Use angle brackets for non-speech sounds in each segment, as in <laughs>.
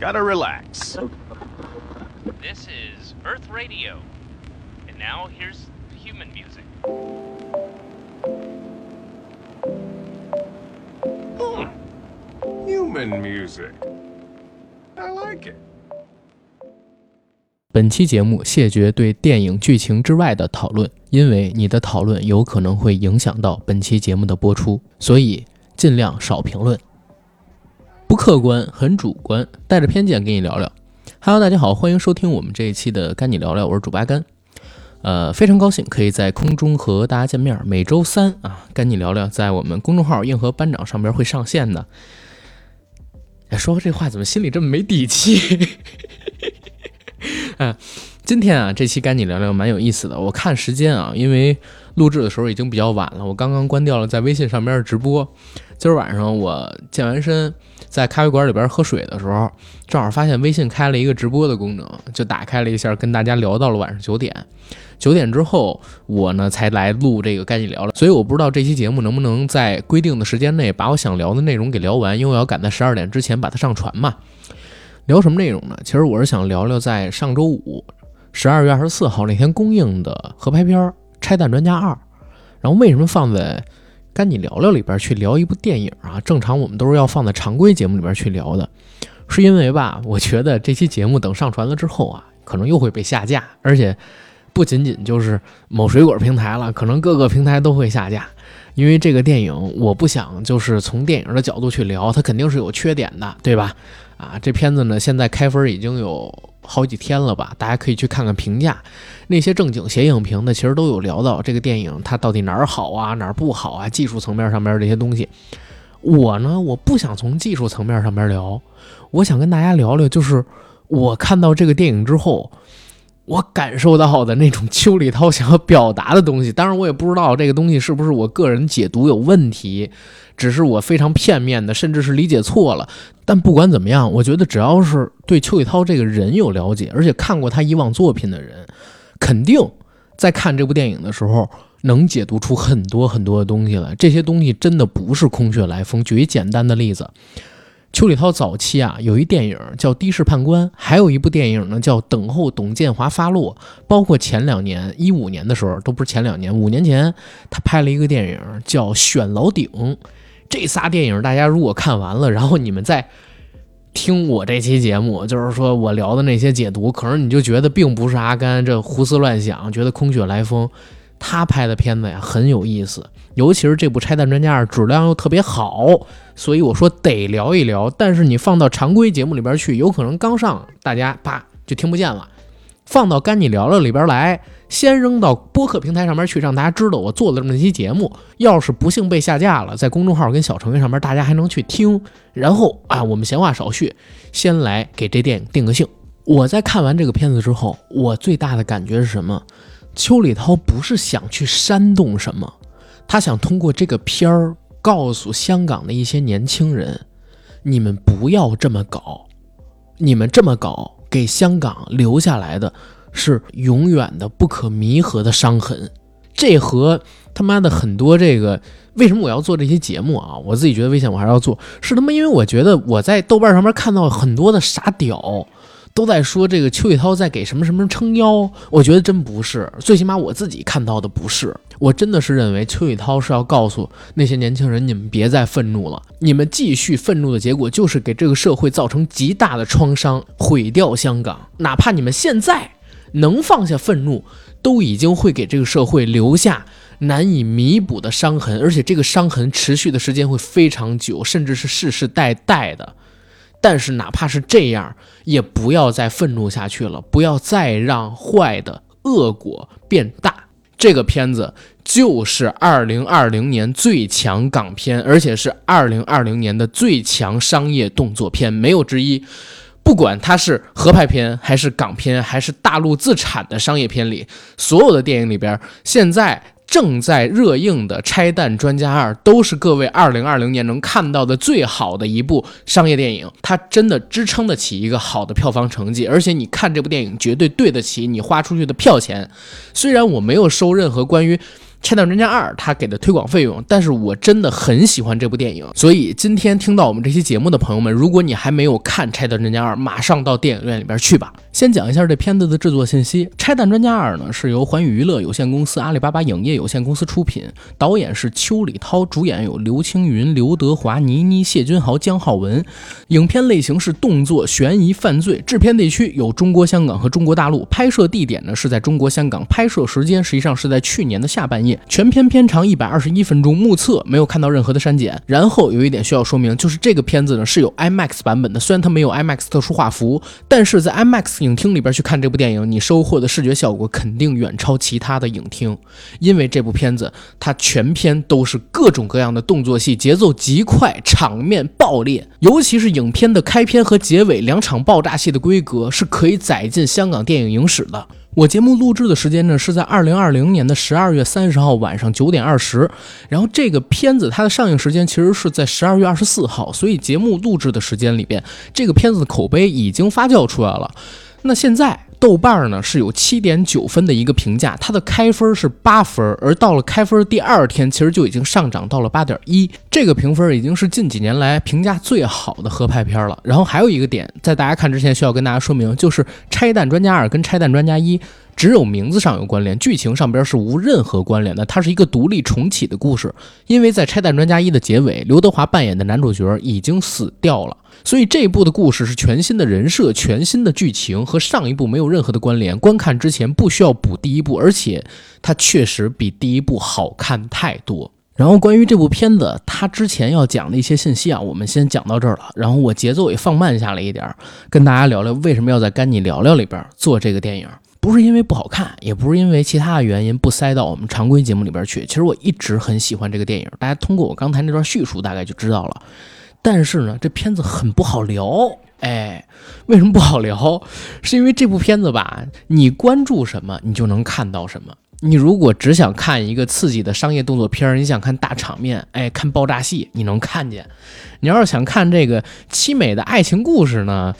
Gotta relax. This is Earth Radio. And now here's human music. Human music. I like it. 本期节目谢绝对电影剧情之外的讨论，因为你的讨论有可能会影响到本期节目的播出，所以尽量少评论。客观，很主观，带着偏见跟你聊聊。Hello，大家好，欢迎收听我们这一期的干你聊聊，我是主八甘。呃，非常高兴可以在空中和大家见面。每周三啊，跟你聊聊在我们公众号“硬核班长”上边会上线的。哎，说这话怎么心里这么没底气？<laughs> 啊，今天啊，这期跟你聊聊蛮有意思的。我看时间啊，因为录制的时候已经比较晚了，我刚刚关掉了在微信上边的直播。今儿晚上我健完身，在咖啡馆里边喝水的时候，正好发现微信开了一个直播的功能，就打开了一下，跟大家聊到了晚上九点。九点之后，我呢才来录这个赶紧聊聊，所以我不知道这期节目能不能在规定的时间内把我想聊的内容给聊完，因为我要赶在十二点之前把它上传嘛。聊什么内容呢？其实我是想聊聊在上周五，十二月二十四号那天公映的合拍片《拆弹专家二》，然后为什么放在干你聊聊里边去聊一部电影啊？正常我们都是要放在常规节目里边去聊的，是因为吧？我觉得这期节目等上传了之后啊，可能又会被下架，而且。不仅仅就是某水果平台了，可能各个平台都会下架，因为这个电影我不想就是从电影的角度去聊，它肯定是有缺点的，对吧？啊，这片子呢现在开分已经有好几天了吧，大家可以去看看评价，那些正经写影评的其实都有聊到这个电影它到底哪儿好啊，哪儿不好啊，技术层面上面这些东西。我呢，我不想从技术层面上面聊，我想跟大家聊聊，就是我看到这个电影之后。我感受到的那种邱礼涛想要表达的东西，当然我也不知道这个东西是不是我个人解读有问题，只是我非常片面的，甚至是理解错了。但不管怎么样，我觉得只要是对邱礼涛这个人有了解，而且看过他以往作品的人，肯定在看这部电影的时候能解读出很多很多的东西来。这些东西真的不是空穴来风。举一简单的例子。邱礼涛早期啊，有一电影叫《的士判官》，还有一部电影呢叫《等候董建华发落》。包括前两年，一五年的时候，都不是前两年，五年前，他拍了一个电影叫《选老顶》。这仨电影，大家如果看完了，然后你们再听我这期节目，就是说我聊的那些解读，可能你就觉得并不是阿甘这胡思乱想，觉得空穴来风。他拍的片子呀很有意思，尤其是这部《拆弹专家二》，质量又特别好，所以我说得聊一聊。但是你放到常规节目里边去，有可能刚上大家啪就听不见了；放到干你聊聊里边来，先扔到播客平台上面去，让大家知道我做了这么一期节目。要是不幸被下架了，在公众号跟小程序上面大家还能去听。然后啊，我们闲话少叙，先来给这电影定个性。我在看完这个片子之后，我最大的感觉是什么？邱礼涛不是想去煽动什么，他想通过这个片儿告诉香港的一些年轻人：你们不要这么搞，你们这么搞给香港留下来的是永远的不可弥合的伤痕。这和他妈的很多这个为什么我要做这些节目啊？我自己觉得危险，我还是要做，是他妈因为我觉得我在豆瓣上面看到很多的傻屌。都在说这个邱宇涛在给什么什么撑腰，我觉得真不是，最起码我自己看到的不是。我真的是认为邱宇涛是要告诉那些年轻人，你们别再愤怒了，你们继续愤怒的结果就是给这个社会造成极大的创伤，毁掉香港。哪怕你们现在能放下愤怒，都已经会给这个社会留下难以弥补的伤痕，而且这个伤痕持续的时间会非常久，甚至是世世代代的。但是哪怕是这样，也不要再愤怒下去了，不要再让坏的恶果变大。这个片子就是二零二零年最强港片，而且是二零二零年的最强商业动作片，没有之一。不管它是合拍片，还是港片，还是大陆自产的商业片里，所有的电影里边，现在。正在热映的《拆弹专家二》都是各位二零二零年能看到的最好的一部商业电影，它真的支撑得起一个好的票房成绩，而且你看这部电影绝对对得起你花出去的票钱。虽然我没有收任何关于拆弹专家二》他给的推广费用，但是我真的很喜欢这部电影，所以今天听到我们这期节目的朋友们，如果你还没有看《拆弹专家二》，马上到电影院里边去吧。先讲一下这片子的制作信息，《拆弹专家二》呢是由环宇娱乐有限公司、阿里巴巴影业有限公司出品，导演是邱礼涛，主演有刘青云、刘德华、倪妮、谢君豪、姜浩文。影片类型是动作、悬疑、犯罪，制片地区有中国香港和中国大陆，拍摄地点呢是在中国香港，拍摄时间实际上是在去年的下半全片片长一百二十一分钟，目测没有看到任何的删减。然后有一点需要说明，就是这个片子呢是有 IMAX 版本的，虽然它没有 IMAX 特殊画幅，但是在 IMAX 影厅里边去看这部电影，你收获的视觉效果肯定远超其他的影厅，因为这部片子它全片都是各种各样的动作戏，节奏极快，场面爆裂，尤其是影片的开篇和结尾两场爆炸戏的规格是可以载进香港电影影史的。我节目录制的时间呢是在二零二零年的十二月三十号晚上九点二十，然后这个片子它的上映时间其实是在十二月二十四号，所以节目录制的时间里边，这个片子的口碑已经发酵出来了。那现在。豆瓣呢是有七点九分的一个评价，它的开分是八分，而到了开分第二天，其实就已经上涨到了八点一，这个评分已经是近几年来评价最好的合拍片了。然后还有一个点，在大家看之前需要跟大家说明，就是《拆弹专家二》跟《拆弹专家一》只有名字上有关联，剧情上边是无任何关联的，它是一个独立重启的故事。因为在《拆弹专家一》的结尾，刘德华扮演的男主角已经死掉了。所以这一部的故事是全新的人设、全新的剧情，和上一部没有任何的关联。观看之前不需要补第一部，而且它确实比第一部好看太多。然后关于这部片子，它之前要讲的一些信息啊，我们先讲到这儿了。然后我节奏也放慢下来一点，跟大家聊聊为什么要在《干你聊聊》里边做这个电影。不是因为不好看，也不是因为其他的原因不塞到我们常规节目里边去。其实我一直很喜欢这个电影，大家通过我刚才那段叙述大概就知道了。但是呢，这片子很不好聊，哎，为什么不好聊？是因为这部片子吧，你关注什么，你就能看到什么。你如果只想看一个刺激的商业动作片，你想看大场面，哎，看爆炸戏，你能看见。你要是想看这个凄美的爱情故事呢？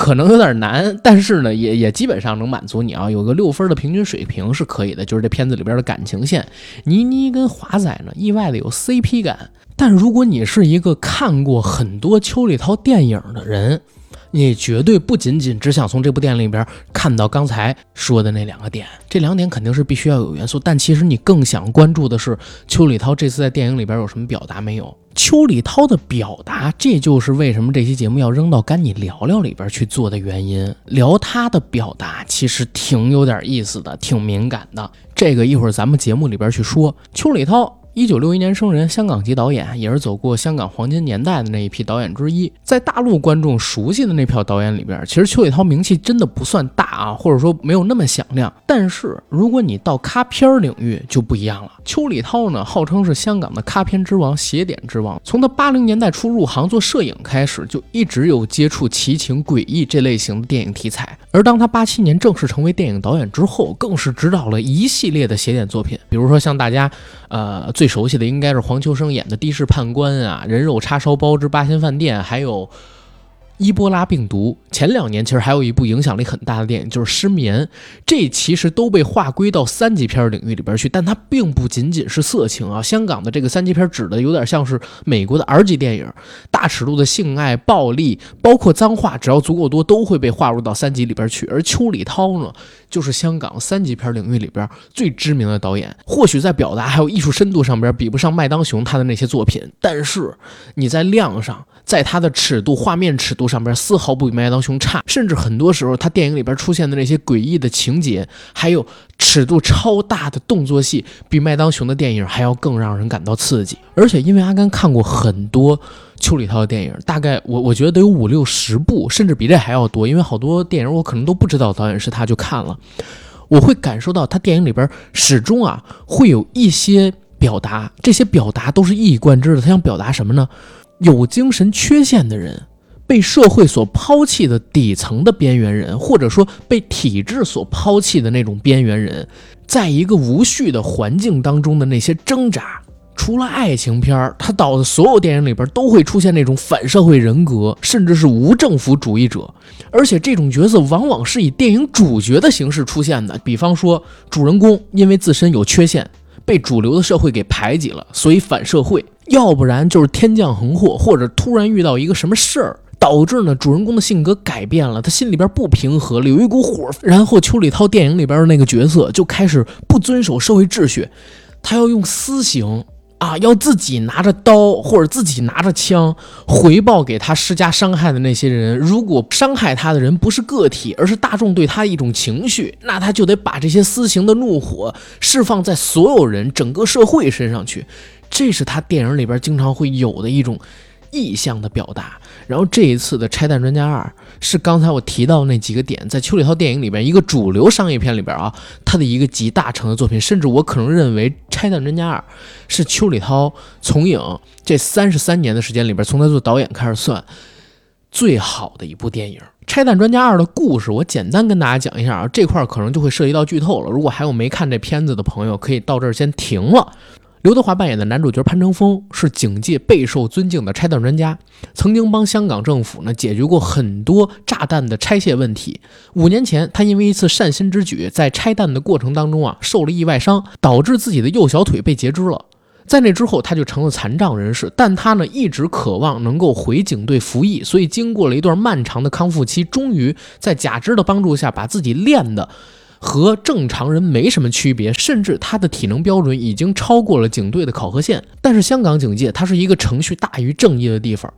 可能有点难，但是呢，也也基本上能满足你啊，有个六分的平均水平是可以的。就是这片子里边的感情线，倪妮跟华仔呢，意外的有 CP 感。但如果你是一个看过很多邱礼涛电影的人，你绝对不仅仅只想从这部电影里边看到刚才说的那两个点，这两点肯定是必须要有元素。但其实你更想关注的是邱礼涛这次在电影里边有什么表达没有？邱礼涛的表达，这就是为什么这期节目要扔到《跟你聊聊》里边去做的原因。聊他的表达，其实挺有点意思的，挺敏感的。这个一会儿咱们节目里边去说。邱礼涛。一九六一年生人，香港籍导演，也是走过香港黄金年代的那一批导演之一。在大陆观众熟悉的那票导演里边，其实邱礼涛名气真的不算大啊，或者说没有那么响亮。但是如果你到咖片领域就不一样了。邱礼涛呢，号称是香港的咖片之王、邪点之王。从他八零年代初入行做摄影开始，就一直有接触奇情诡异这类型的电影题材。而当他八七年正式成为电影导演之后，更是执导了一系列的邪点作品，比如说像大家，呃，最熟悉的应该是黄秋生演的《的士判官》啊，《人肉叉烧包之八仙饭店》，还有。伊波拉病毒前两年其实还有一部影响力很大的电影，就是《失眠》，这其实都被划归到三级片领域里边去，但它并不仅仅是色情啊。香港的这个三级片指的有点像是美国的 R 级电影，大尺度的性爱、暴力，包括脏话，只要足够多，都会被划入到三级里边去。而邱礼涛呢，就是香港三级片领域里边最知名的导演，或许在表达还有艺术深度上边比不上麦当雄他的那些作品，但是你在量上。在他的尺度、画面尺度上边，丝毫不比麦当雄差，甚至很多时候，他电影里边出现的那些诡异的情节，还有尺度超大的动作戏，比麦当雄的电影还要更让人感到刺激。而且，因为阿甘看过很多邱礼涛的电影，大概我我觉得得有五六十部，甚至比这还要多。因为好多电影我可能都不知道导演是他，就看了，我会感受到他电影里边始终啊会有一些表达，这些表达都是一以贯之的。他想表达什么呢？有精神缺陷的人，被社会所抛弃的底层的边缘人，或者说被体制所抛弃的那种边缘人，在一个无序的环境当中的那些挣扎。除了爱情片儿，他导的所有电影里边都会出现那种反社会人格，甚至是无政府主义者，而且这种角色往往是以电影主角的形式出现的。比方说，主人公因为自身有缺陷。被主流的社会给排挤了，所以反社会；要不然就是天降横祸，或者突然遇到一个什么事儿，导致呢主人公的性格改变了，他心里边不平和了，有一股火，然后邱礼涛电影里边的那个角色就开始不遵守社会秩序，他要用私刑。啊，要自己拿着刀或者自己拿着枪回报给他施加伤害的那些人。如果伤害他的人不是个体，而是大众对他的一种情绪，那他就得把这些私刑的怒火释放在所有人、整个社会身上去。这是他电影里边经常会有的一种。意向的表达，然后这一次的《拆弹专家二》是刚才我提到那几个点，在邱礼涛电影里边一个主流商业片里边啊，他的一个集大成的作品，甚至我可能认为《拆弹专家二》是邱礼涛从影这三十三年的时间里边，从他做导演开始算最好的一部电影。《拆弹专家二》的故事，我简单跟大家讲一下啊，这块可能就会涉及到剧透了。如果还有没看这片子的朋友，可以到这儿先停了。刘德华扮演的男主角潘成峰是警界备受尊敬的拆弹专家，曾经帮香港政府呢解决过很多炸弹的拆卸问题。五年前，他因为一次善心之举，在拆弹的过程当中啊受了意外伤，导致自己的右小腿被截肢了。在那之后，他就成了残障人士，但他呢一直渴望能够回警队服役，所以经过了一段漫长的康复期，终于在假肢的帮助下把自己练的。和正常人没什么区别，甚至他的体能标准已经超过了警队的考核线。但是香港警界，它是一个程序大于正义的地方。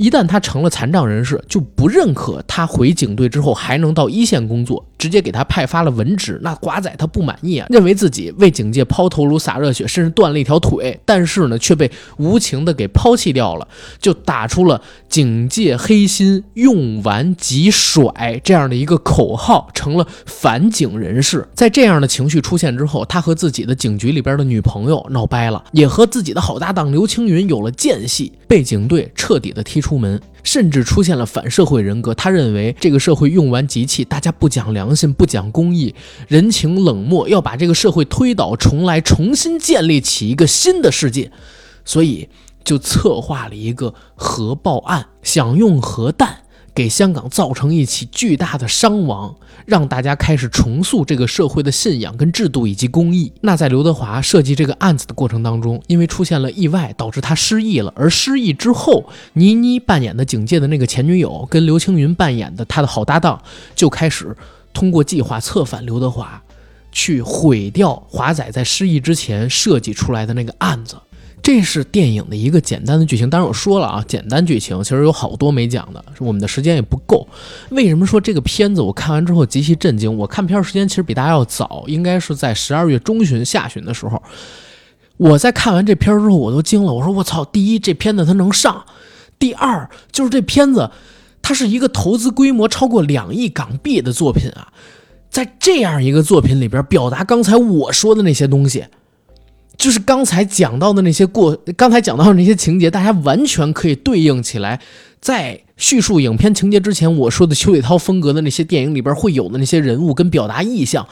一旦他成了残障人士，就不认可他回警队之后还能到一线工作，直接给他派发了文职。那瓜仔他不满意啊，认为自己为警界抛头颅洒热血，甚至断了一条腿，但是呢却被无情的给抛弃掉了，就打出了警界黑心用完即甩这样的一个口号，成了反警人士。在这样的情绪出现之后，他和自己的警局里边的女朋友闹掰了，也和自己的好搭档刘青云有了间隙，被警队彻底的踢出。出门，甚至出现了反社会人格。他认为这个社会用完即弃，大家不讲良心，不讲公义，人情冷漠，要把这个社会推倒重来，重新建立起一个新的世界。所以就策划了一个核爆案，想用核弹。给香港造成一起巨大的伤亡，让大家开始重塑这个社会的信仰、跟制度以及公义。那在刘德华设计这个案子的过程当中，因为出现了意外，导致他失忆了。而失忆之后，倪妮扮演的警界的那个前女友，跟刘青云扮演的他的好搭档，就开始通过计划策反刘德华，去毁掉华仔在失忆之前设计出来的那个案子。这是电影的一个简单的剧情，当然我说了啊，简单剧情其实有好多没讲的，我们的时间也不够。为什么说这个片子我看完之后极其震惊？我看片时间其实比大家要早，应该是在十二月中旬下旬的时候。我在看完这片之后，我都惊了，我说我操！第一，这片子它能上；第二，就是这片子它是一个投资规模超过两亿港币的作品啊，在这样一个作品里边表达刚才我说的那些东西。就是刚才讲到的那些过，刚才讲到的那些情节，大家完全可以对应起来。在叙述影片情节之前，我说的邱伟涛风格的那些电影里边会有的那些人物跟表达意象，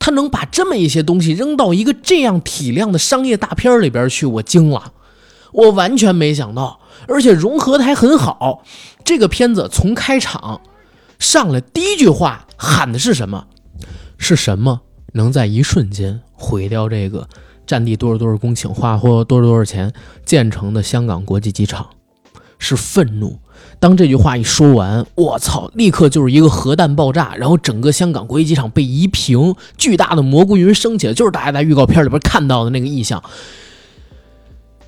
他能把这么一些东西扔到一个这样体量的商业大片里边去，我惊了，我完全没想到，而且融合的还很好。这个片子从开场上来第一句话喊的是什么？是什么能在一瞬间毁掉这个？占地多少多少公顷，花或多少多少钱建成的香港国际机场，是愤怒。当这句话一说完，我操，立刻就是一个核弹爆炸，然后整个香港国际机场被夷平，巨大的蘑菇云升起来，就是大家在预告片里边看到的那个意象。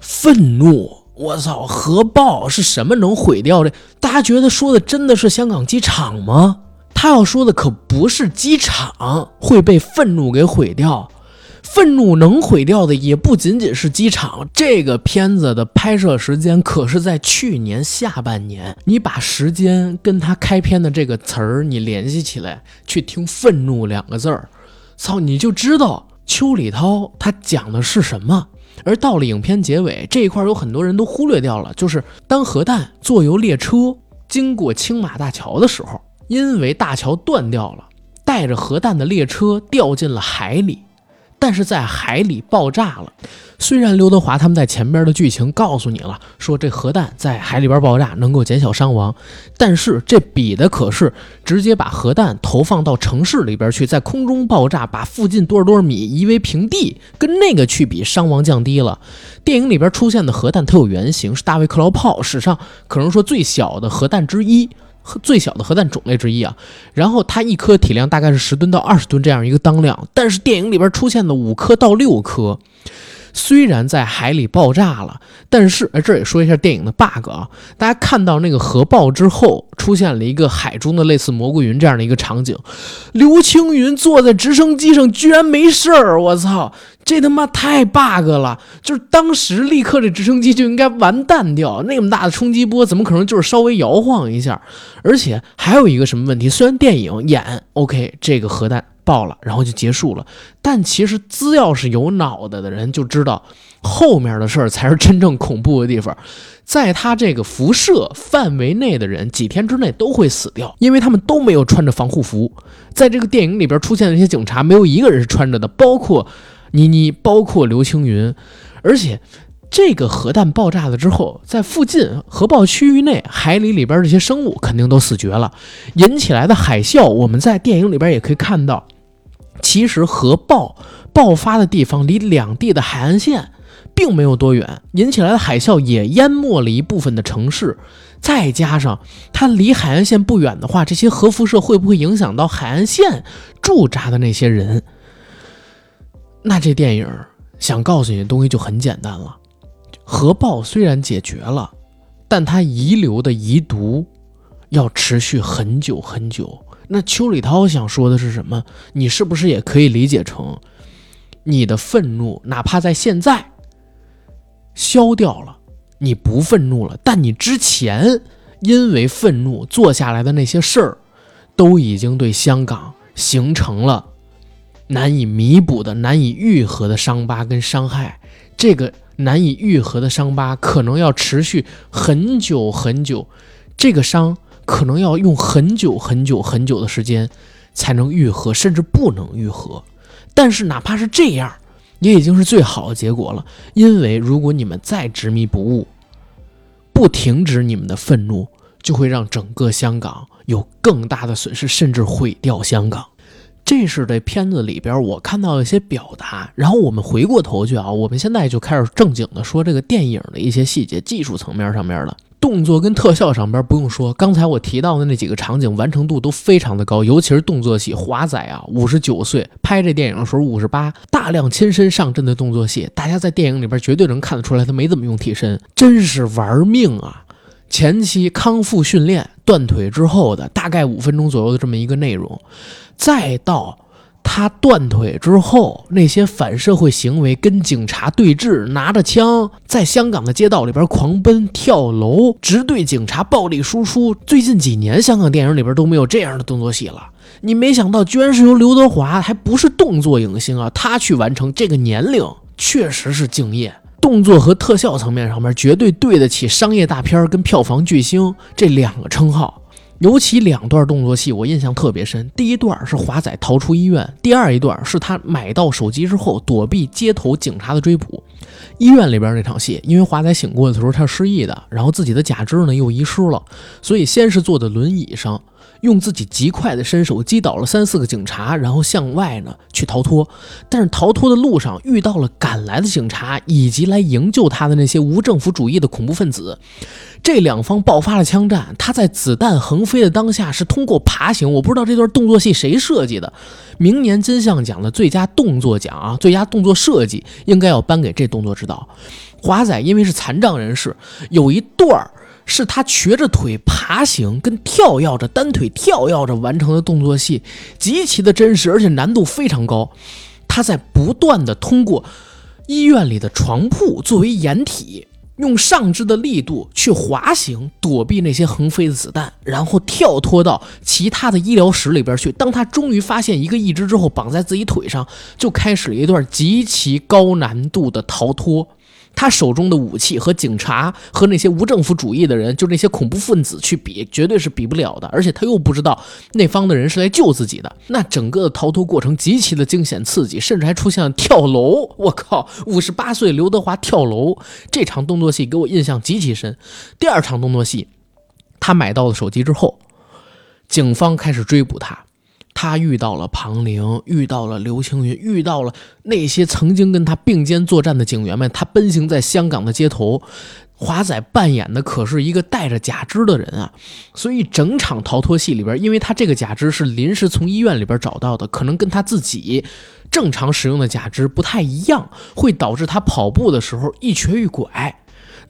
愤怒，我操，核爆是什么能毁掉这？大家觉得说的真的是香港机场吗？他要说的可不是机场会被愤怒给毁掉。愤怒能毁掉的也不仅仅是机场。这个片子的拍摄时间可是在去年下半年。你把时间跟他开篇的这个词儿你联系起来，去听“愤怒”两个字儿，操，你就知道邱礼涛他讲的是什么。而到了影片结尾这一块，有很多人都忽略掉了，就是当核弹坐由列车经过青马大桥的时候，因为大桥断掉了，带着核弹的列车掉进了海里。但是在海里爆炸了。虽然刘德华他们在前边的剧情告诉你了，说这核弹在海里边爆炸能够减小伤亡，但是这比的可是直接把核弹投放到城市里边去，在空中爆炸，把附近多少多少米夷为平地，跟那个去比，伤亡降低了。电影里边出现的核弹，它有原型，是大卫克劳炮史上可能说最小的核弹之一。和最小的核弹种类之一啊，然后它一颗体量大概是十吨到二十吨这样一个当量，但是电影里边出现的五颗到六颗。虽然在海里爆炸了，但是哎，这也说一下电影的 bug 啊。大家看到那个核爆之后，出现了一个海中的类似蘑菇云这样的一个场景，刘青云坐在直升机上居然没事儿，我操，这他妈太 bug 了！就是当时立刻这直升机就应该完蛋掉，那么大的冲击波怎么可能就是稍微摇晃一下？而且还有一个什么问题？虽然电影演 OK，这个核弹。爆了，然后就结束了。但其实，只要是有脑袋的人就知道，后面的事儿才是真正恐怖的地方。在他这个辐射范围内的人，几天之内都会死掉，因为他们都没有穿着防护服。在这个电影里边出现的那些警察，没有一个人是穿着的，包括倪妮，包括刘青云。而且，这个核弹爆炸了之后，在附近核爆区域内，海里里边这些生物肯定都死绝了，引起来的海啸，我们在电影里边也可以看到。其实核爆爆发的地方离两地的海岸线并没有多远，引起来的海啸也淹没了一部分的城市。再加上它离海岸线不远的话，这些核辐射会不会影响到海岸线驻扎的那些人？那这电影想告诉你的东西就很简单了：核爆虽然解决了，但它遗留的遗毒要持续很久很久。那邱礼涛想说的是什么？你是不是也可以理解成，你的愤怒哪怕在现在消掉了，你不愤怒了，但你之前因为愤怒做下来的那些事儿，都已经对香港形成了难以弥补的、难以愈合的伤疤跟伤害。这个难以愈合的伤疤可能要持续很久很久，这个伤。可能要用很久很久很久的时间才能愈合，甚至不能愈合。但是哪怕是这样，也已经是最好的结果了。因为如果你们再执迷不悟，不停止你们的愤怒，就会让整个香港有更大的损失，甚至毁掉香港。这是这片子里边我看到一些表达。然后我们回过头去啊，我们现在就开始正经的说这个电影的一些细节、技术层面上面的。动作跟特效上边不用说，刚才我提到的那几个场景完成度都非常的高，尤其是动作戏。华仔啊，五十九岁拍这电影的时候五十八，大量亲身上阵的动作戏，大家在电影里边绝对能看得出来，他没怎么用替身，真是玩命啊！前期康复训练断腿之后的大概五分钟左右的这么一个内容，再到。他断腿之后，那些反社会行为，跟警察对峙，拿着枪在香港的街道里边狂奔、跳楼，直对警察暴力输出。最近几年，香港电影里边都没有这样的动作戏了。你没想到，居然是由刘德华，还不是动作影星啊，他去完成。这个年龄确实是敬业，动作和特效层面上面绝对对得起商业大片跟票房巨星这两个称号。尤其两段动作戏，我印象特别深。第一段是华仔逃出医院，第二一段是他买到手机之后躲避街头警察的追捕。医院里边那场戏，因为华仔醒过来的时候他是失忆的，然后自己的假肢呢又遗失了，所以先是坐在轮椅上。用自己极快的身手击倒了三四个警察，然后向外呢去逃脱。但是逃脱的路上遇到了赶来的警察以及来营救他的那些无政府主义的恐怖分子，这两方爆发了枪战。他在子弹横飞的当下是通过爬行，我不知道这段动作戏谁设计的。明年金像奖的最佳动作奖啊，最佳动作设计应该要颁给这动作指导。华仔因为是残障人士，有一段儿。是他瘸着腿爬行，跟跳跃着单腿跳跃着完成的动作戏，极其的真实，而且难度非常高。他在不断的通过医院里的床铺作为掩体，用上肢的力度去滑行，躲避那些横飞的子弹，然后跳脱到其他的医疗室里边去。当他终于发现一个义肢之后，绑在自己腿上，就开始了一段极其高难度的逃脱。他手中的武器和警察和那些无政府主义的人，就那些恐怖分子去比，绝对是比不了的。而且他又不知道那方的人是来救自己的，那整个的逃脱过程极其的惊险刺激，甚至还出现了跳楼。我靠，五十八岁刘德华跳楼这场动作戏给我印象极其深。第二场动作戏，他买到了手机之后，警方开始追捕他。他遇到了庞玲，遇到了刘青云，遇到了那些曾经跟他并肩作战的警员们。他奔行在香港的街头，华仔扮演的可是一个带着假肢的人啊！所以整场逃脱戏里边，因为他这个假肢是临时从医院里边找到的，可能跟他自己正常使用的假肢不太一样，会导致他跑步的时候一瘸一拐。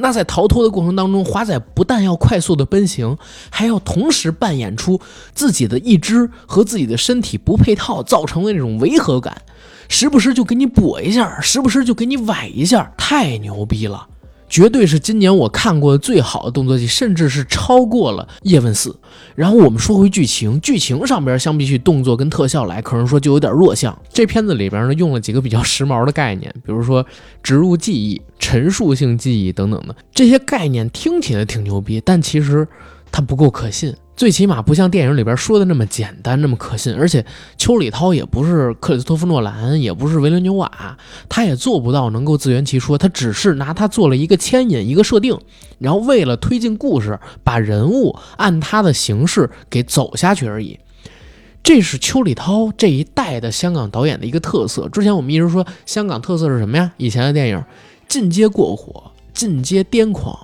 那在逃脱的过程当中，华仔不但要快速的奔行，还要同时扮演出自己的一肢和自己的身体不配套造成的那种违和感，时不时就给你跛一下，时不时就给你崴一下，太牛逼了。绝对是今年我看过的最好的动作戏，甚至是超过了《叶问四》。然后我们说回剧情，剧情上边相比起动作跟特效来，可能说就有点弱项。这片子里边呢，用了几个比较时髦的概念，比如说植入记忆、陈述性记忆等等的这些概念，听起来挺牛逼，但其实它不够可信。最起码不像电影里边说的那么简单，那么可信。而且邱礼涛也不是克里斯托弗诺兰，也不是维伦纽瓦，他也做不到能够自圆其说。他只是拿他做了一个牵引，一个设定，然后为了推进故事，把人物按他的形式给走下去而已。这是邱礼涛这一代的香港导演的一个特色。之前我们一直说香港特色是什么呀？以前的电影进阶过火，进阶癫狂。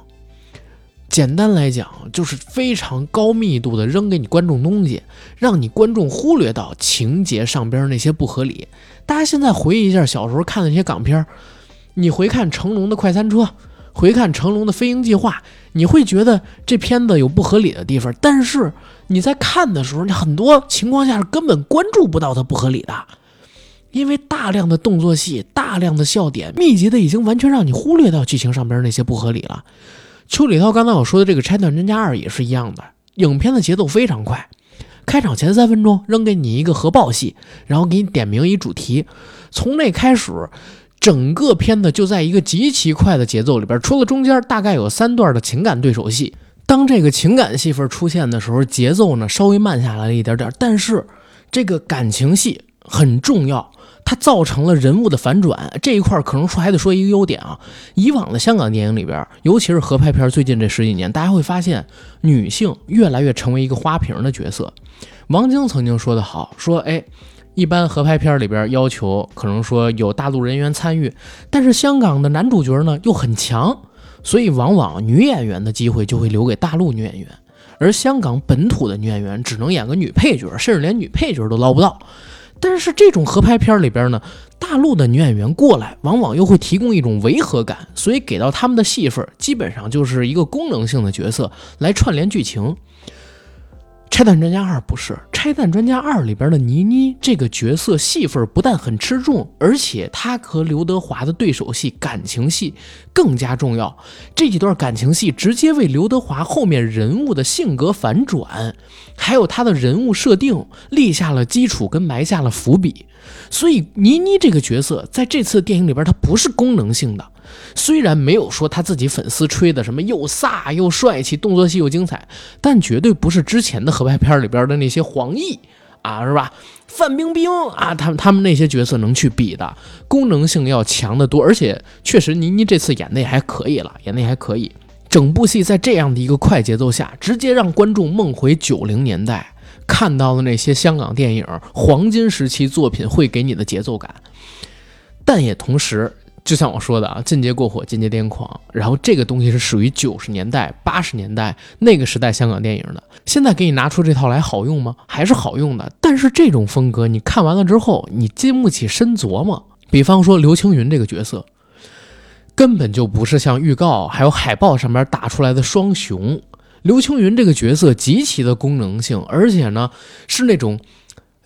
简单来讲，就是非常高密度的扔给你观众东西，让你观众忽略到情节上边那些不合理。大家现在回忆一下小时候看的那些港片，你回看成龙的《快餐车》，回看成龙的《飞鹰计划》，你会觉得这片子有不合理的地方。但是你在看的时候，你很多情况下是根本关注不到它不合理的，因为大量的动作戏、大量的笑点，密集的已经完全让你忽略到剧情上边那些不合理了。邱礼涛刚才我说的这个《拆弹专家二》也是一样的，影片的节奏非常快，开场前三分钟扔给你一个核爆戏，然后给你点明一主题，从那开始，整个片子就在一个极其快的节奏里边，除了中间大概有三段的情感对手戏，当这个情感戏份出现的时候，节奏呢稍微慢下来了一点点，但是这个感情戏很重要。它造成了人物的反转这一块，可能说还得说一个优点啊。以往的香港电影里边，尤其是合拍片，最近这十几年，大家会发现女性越来越成为一个花瓶的角色。王晶曾经说得好，说哎，一般合拍片里边要求可能说有大陆人员参与，但是香港的男主角呢又很强，所以往往女演员的机会就会留给大陆女演员，而香港本土的女演员只能演个女配角，甚至连女配角都捞不到。但是这种合拍片里边呢，大陆的女演员过来，往往又会提供一种违和感，所以给到他们的戏份基本上就是一个功能性的角色来串联剧情。拆弹专家二不是拆弹专家二里边的倪妮这个角色戏份不但很吃重，而且她和刘德华的对手戏感情戏更加重要。这几段感情戏直接为刘德华后面人物的性格反转，还有他的人物设定立下了基础跟埋下了伏笔。所以倪妮这个角色在这次电影里边，她不是功能性的。虽然没有说他自己粉丝吹的什么又飒又帅气，动作戏又精彩，但绝对不是之前的合拍片里边的那些黄奕啊，是吧？范冰冰啊，他们他们那些角色能去比的，功能性要强得多。而且确实，倪妮这次演的也还可以了，演的也还可以。整部戏在这样的一个快节奏下，直接让观众梦回九零年代，看到了那些香港电影黄金时期作品会给你的节奏感，但也同时。就像我说的啊，进阶过火，进阶癫狂。然后这个东西是属于九十年代、八十年代那个时代香港电影的。现在给你拿出这套来好用吗？还是好用的。但是这种风格你看完了之后，你经不起深琢磨。比方说刘青云这个角色，根本就不是像预告还有海报上面打出来的双雄。刘青云这个角色极其的功能性，而且呢是那种。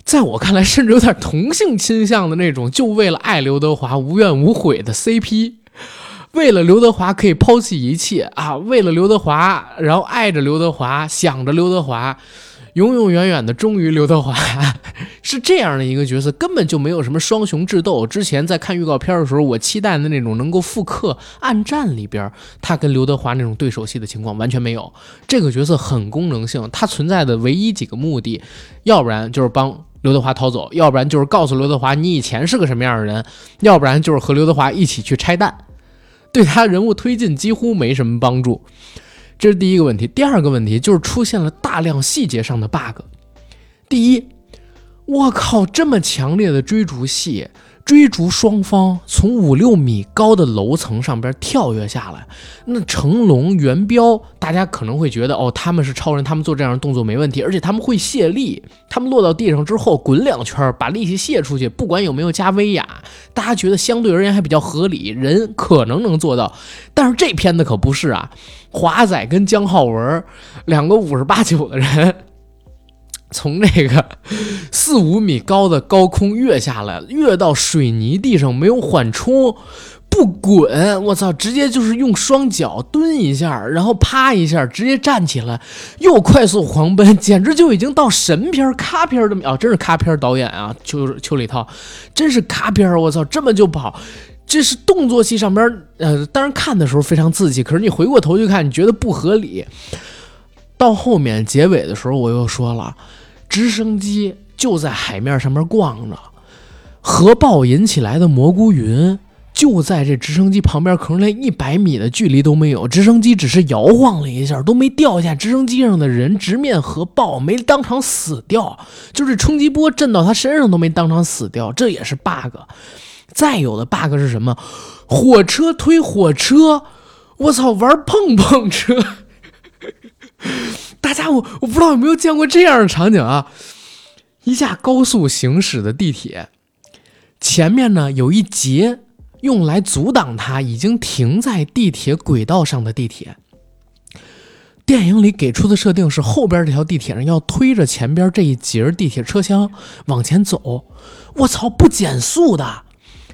在我看来，甚至有点同性倾向的那种，就为了爱刘德华无怨无悔的 CP，为了刘德华可以抛弃一切啊，为了刘德华，然后爱着刘德华，想着刘德华，永永远远的忠于刘德华，<laughs> 是这样的一个角色，根本就没有什么双雄智斗。之前在看预告片的时候，我期待的那种能够复刻《暗战》里边他跟刘德华那种对手戏的情况完全没有。这个角色很功能性，他存在的唯一几个目的，要不然就是帮刘德华逃走，要不然就是告诉刘德华你以前是个什么样的人，要不然就是和刘德华一起去拆弹，对他人物推进几乎没什么帮助。这是第一个问题。第二个问题就是出现了大量细节上的 bug。第一，我靠，这么强烈的追逐戏，追逐双方从五六米高的楼层上边跳跃下来，那成龙、元彪，大家可能会觉得哦，他们是超人，他们做这样的动作没问题，而且他们会卸力，他们落到地上之后滚两圈，把力气卸出去，不管有没有加威亚，大家觉得相对而言还比较合理，人可能能做到。但是这片子可不是啊，华仔跟姜浩文两个五十八九的人。从那个 <laughs> 四五米高的高空跃下来，跃到水泥地上没有缓冲，不滚，我操，直接就是用双脚蹲一下，然后啪一下直接站起来，又快速狂奔，简直就已经到神片咔片的啊！真是咔片导演啊，邱邱礼涛，真是咔片，我操，这么就跑，这是动作戏上边，呃，当然看的时候非常刺激，可是你回过头去看，你觉得不合理。到后面结尾的时候，我又说了。直升机就在海面上面逛着，核爆引起来的蘑菇云就在这直升机旁边，可能连一百米的距离都没有。直升机只是摇晃了一下，都没掉下。直升机上的人直面核爆，没当场死掉，就是冲击波震到他身上都没当场死掉，这也是 bug。再有的 bug 是什么？火车推火车，我操，玩碰碰车。大家，我我不知道有没有见过这样的场景啊！一架高速行驶的地铁，前面呢有一节用来阻挡它已经停在地铁轨道上的地铁。电影里给出的设定是，后边这条地铁上要推着前边这一节地铁车厢往前走。我操，不减速的！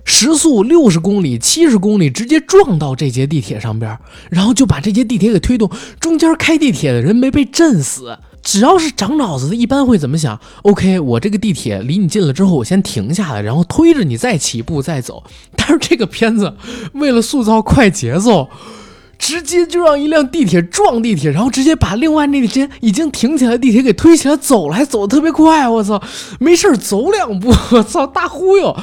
时速六十公里、七十公里，直接撞到这节地铁上边，然后就把这节地铁给推动。中间开地铁的人没被震死。只要是长脑子的，一般会怎么想？OK，我这个地铁离你近了之后，我先停下来，然后推着你再起步再走。但是这个片子为了塑造快节奏，直接就让一辆地铁撞地铁，然后直接把另外那节已经停起来的地铁给推起来走了，还，走得特别快。我操，没事儿走两步，我操，大忽悠。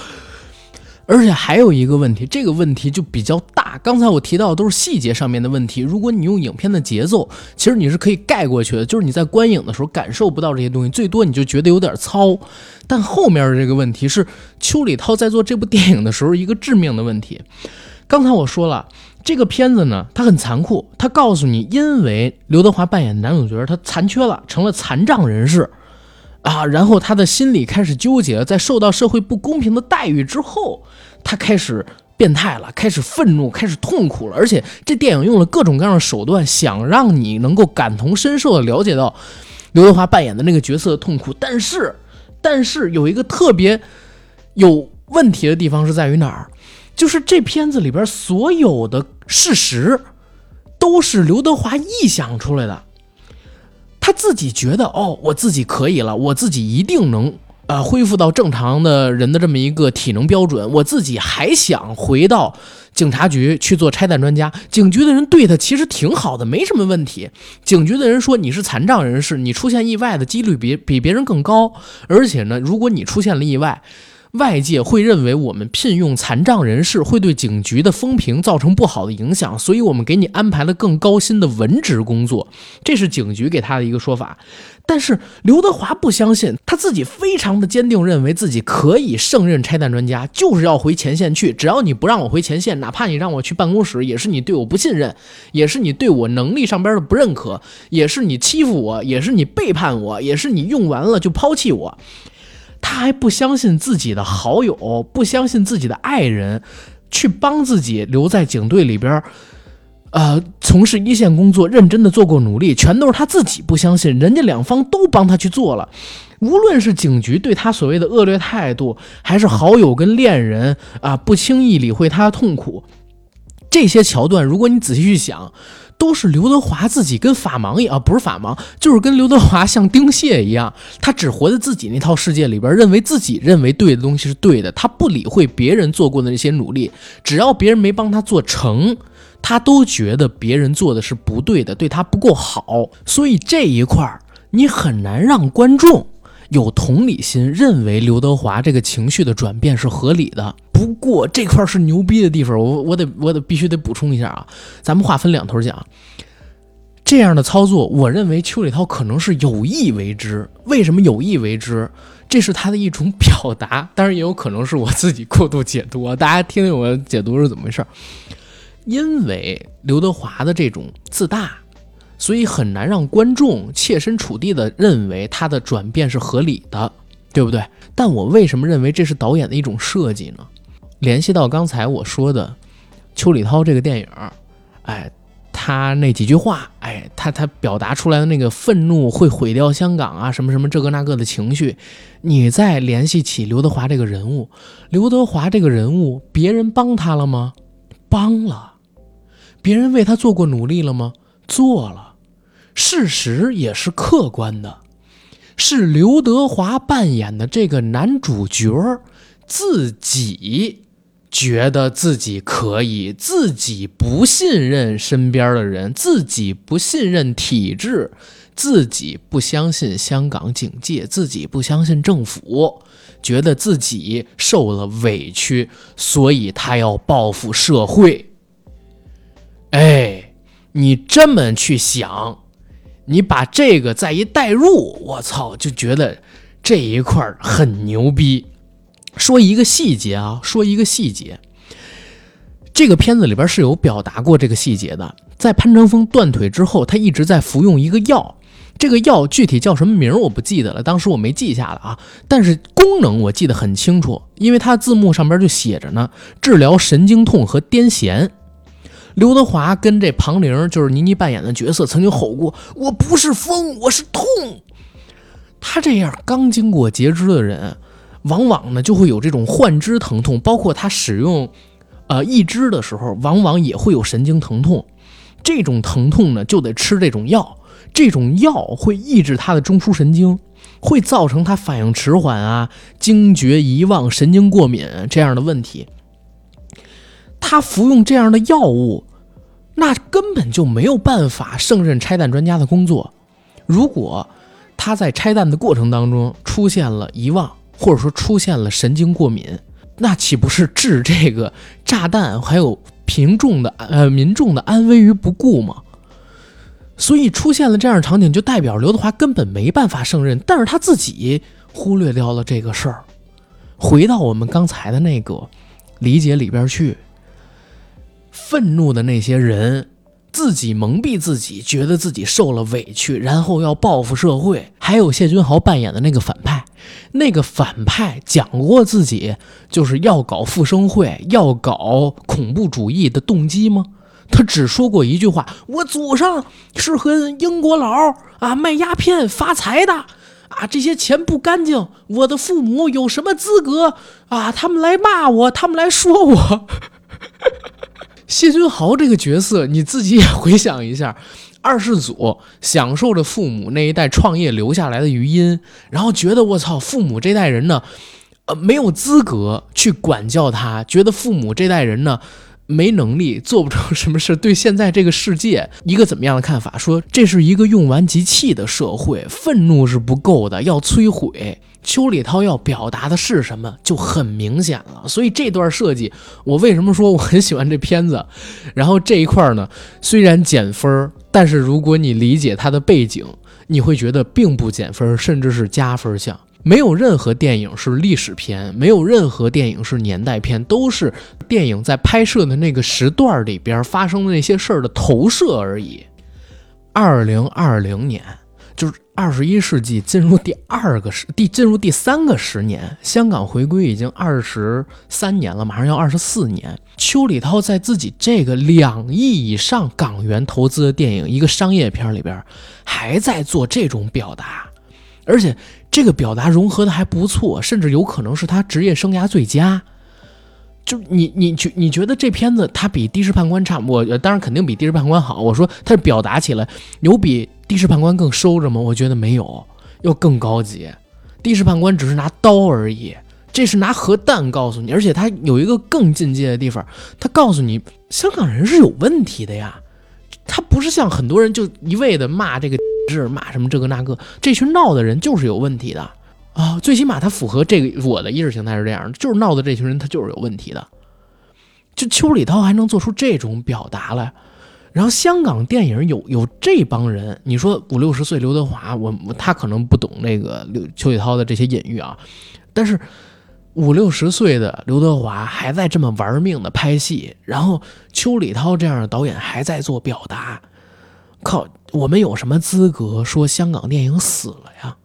而且还有一个问题，这个问题就比较大。刚才我提到的都是细节上面的问题。如果你用影片的节奏，其实你是可以盖过去的，就是你在观影的时候感受不到这些东西，最多你就觉得有点糙。但后面的这个问题是邱礼涛在做这部电影的时候一个致命的问题。刚才我说了，这个片子呢，它很残酷，它告诉你，因为刘德华扮演男主角他残缺了，成了残障人士。啊，然后他的心里开始纠结，在受到社会不公平的待遇之后，他开始变态了，开始愤怒，开始痛苦了。而且这电影用了各种各样的手段，想让你能够感同身受的了解到刘德华扮演的那个角色的痛苦。但是，但是有一个特别有问题的地方是在于哪儿？就是这片子里边所有的事实都是刘德华臆想出来的。他自己觉得哦，我自己可以了，我自己一定能呃恢复到正常的人的这么一个体能标准。我自己还想回到警察局去做拆弹专家。警局的人对他其实挺好的，没什么问题。警局的人说你是残障人士，你出现意外的几率比比别人更高。而且呢，如果你出现了意外，外界会认为我们聘用残障人士会对警局的风评造成不好的影响，所以我们给你安排了更高薪的文职工作，这是警局给他的一个说法。但是刘德华不相信，他自己非常的坚定，认为自己可以胜任拆弹专家，就是要回前线去。只要你不让我回前线，哪怕你让我去办公室，也是你对我不信任，也是你对我能力上边的不认可，也是你欺负我，也是你背叛我，也是你用完了就抛弃我。他还不相信自己的好友，不相信自己的爱人，去帮自己留在警队里边儿，呃，从事一线工作，认真的做过努力，全都是他自己不相信，人家两方都帮他去做了。无论是警局对他所谓的恶劣态度，还是好友跟恋人啊不轻易理会他的痛苦，这些桥段，如果你仔细去想，都是刘德华自己跟法盲一样，不是法盲，就是跟刘德华像丁蟹一样，他只活在自己那套世界里边，认为自己认为对的东西是对的，他不理会别人做过的那些努力，只要别人没帮他做成，他都觉得别人做的是不对的，对他不够好，所以这一块儿你很难让观众。有同理心，认为刘德华这个情绪的转变是合理的。不过这块是牛逼的地方，我我得我得必须得补充一下啊！咱们话分两头讲，这样的操作，我认为邱礼涛可能是有意为之。为什么有意为之？这是他的一种表达，当然也有可能是我自己过度解读啊！大家听听我解读是怎么回事？因为刘德华的这种自大。所以很难让观众切身处地的认为他的转变是合理的，对不对？但我为什么认为这是导演的一种设计呢？联系到刚才我说的邱礼涛这个电影，哎，他那几句话，哎，他他表达出来的那个愤怒会毁掉香港啊，什么什么这个那个的情绪，你再联系起刘德华这个人物，刘德华这个人物，别人帮他了吗？帮了，别人为他做过努力了吗？做了。事实也是客观的，是刘德华扮演的这个男主角自己觉得自己可以，自己不信任身边的人，自己不信任体制，自己不相信香港警界，自己不相信政府，觉得自己受了委屈，所以他要报复社会。哎，你这么去想。你把这个再一带入，我操，就觉得这一块很牛逼。说一个细节啊，说一个细节，这个片子里边是有表达过这个细节的。在潘长风断腿之后，他一直在服用一个药，这个药具体叫什么名我不记得了，当时我没记下来啊。但是功能我记得很清楚，因为它字幕上边就写着呢，治疗神经痛和癫痫。刘德华跟这庞玲，就是倪妮扮演的角色，曾经吼过：“我不是疯，我是痛。”他这样刚经过截肢的人，往往呢就会有这种幻肢疼痛，包括他使用呃义肢的时候，往往也会有神经疼痛。这种疼痛呢，就得吃这种药，这种药会抑制他的中枢神经，会造成他反应迟缓啊、惊厥、遗忘、神经过敏这样的问题。他服用这样的药物，那根本就没有办法胜任拆弹专家的工作。如果他在拆弹的过程当中出现了遗忘，或者说出现了神经过敏，那岂不是置这个炸弹还有民众的呃民众的安危于不顾吗？所以出现了这样的场景，就代表刘德华根本没办法胜任，但是他自己忽略掉了这个事儿。回到我们刚才的那个理解里边去。愤怒的那些人，自己蒙蔽自己，觉得自己受了委屈，然后要报复社会。还有谢君豪扮演的那个反派，那个反派讲过自己就是要搞复生会，要搞恐怖主义的动机吗？他只说过一句话：“我祖上是和英国佬啊卖鸦片发财的啊，这些钱不干净。我的父母有什么资格啊？他们来骂我，他们来说我。”谢君豪这个角色，你自己也回想一下，二世祖享受着父母那一代创业留下来的余荫，然后觉得我操，父母这代人呢，呃，没有资格去管教他，觉得父母这代人呢，没能力，做不成什么事，对现在这个世界一个怎么样的看法？说这是一个用完即弃的社会，愤怒是不够的，要摧毁。邱礼涛要表达的是什么就很明显了，所以这段设计，我为什么说我很喜欢这片子？然后这一块呢，虽然减分儿，但是如果你理解它的背景，你会觉得并不减分，甚至是加分项。没有任何电影是历史片，没有任何电影是年代片，都是电影在拍摄的那个时段里边发生的那些事儿的投射而已。二零二零年。就是二十一世纪进入第二个十第进入第三个十年，香港回归已经二十三年了，马上要二十四年。邱礼涛在自己这个两亿以上港元投资的电影一个商业片里边，还在做这种表达，而且这个表达融合的还不错，甚至有可能是他职业生涯最佳。就你你觉你觉得这片子它比《的士判官》差？我当然肯定比《的士判官》好。我说它表达起来有比《的士判官》更收着吗？我觉得没有，要更高级。《的士判官》只是拿刀而已，这是拿核弹告诉你，而且它有一个更进阶的地方，它告诉你香港人是有问题的呀。他不是像很多人就一味的骂这个是骂什么这个那个，这群闹的人就是有问题的。啊，最起码他符合这个我的意识形态是这样，就是闹的这群人他就是有问题的。就邱礼涛还能做出这种表达来，然后香港电影有有这帮人，你说五六十岁刘德华，我他可能不懂那个刘邱礼涛的这些隐喻啊，但是五六十岁的刘德华还在这么玩命的拍戏，然后邱礼涛这样的导演还在做表达，靠，我们有什么资格说香港电影死了呀？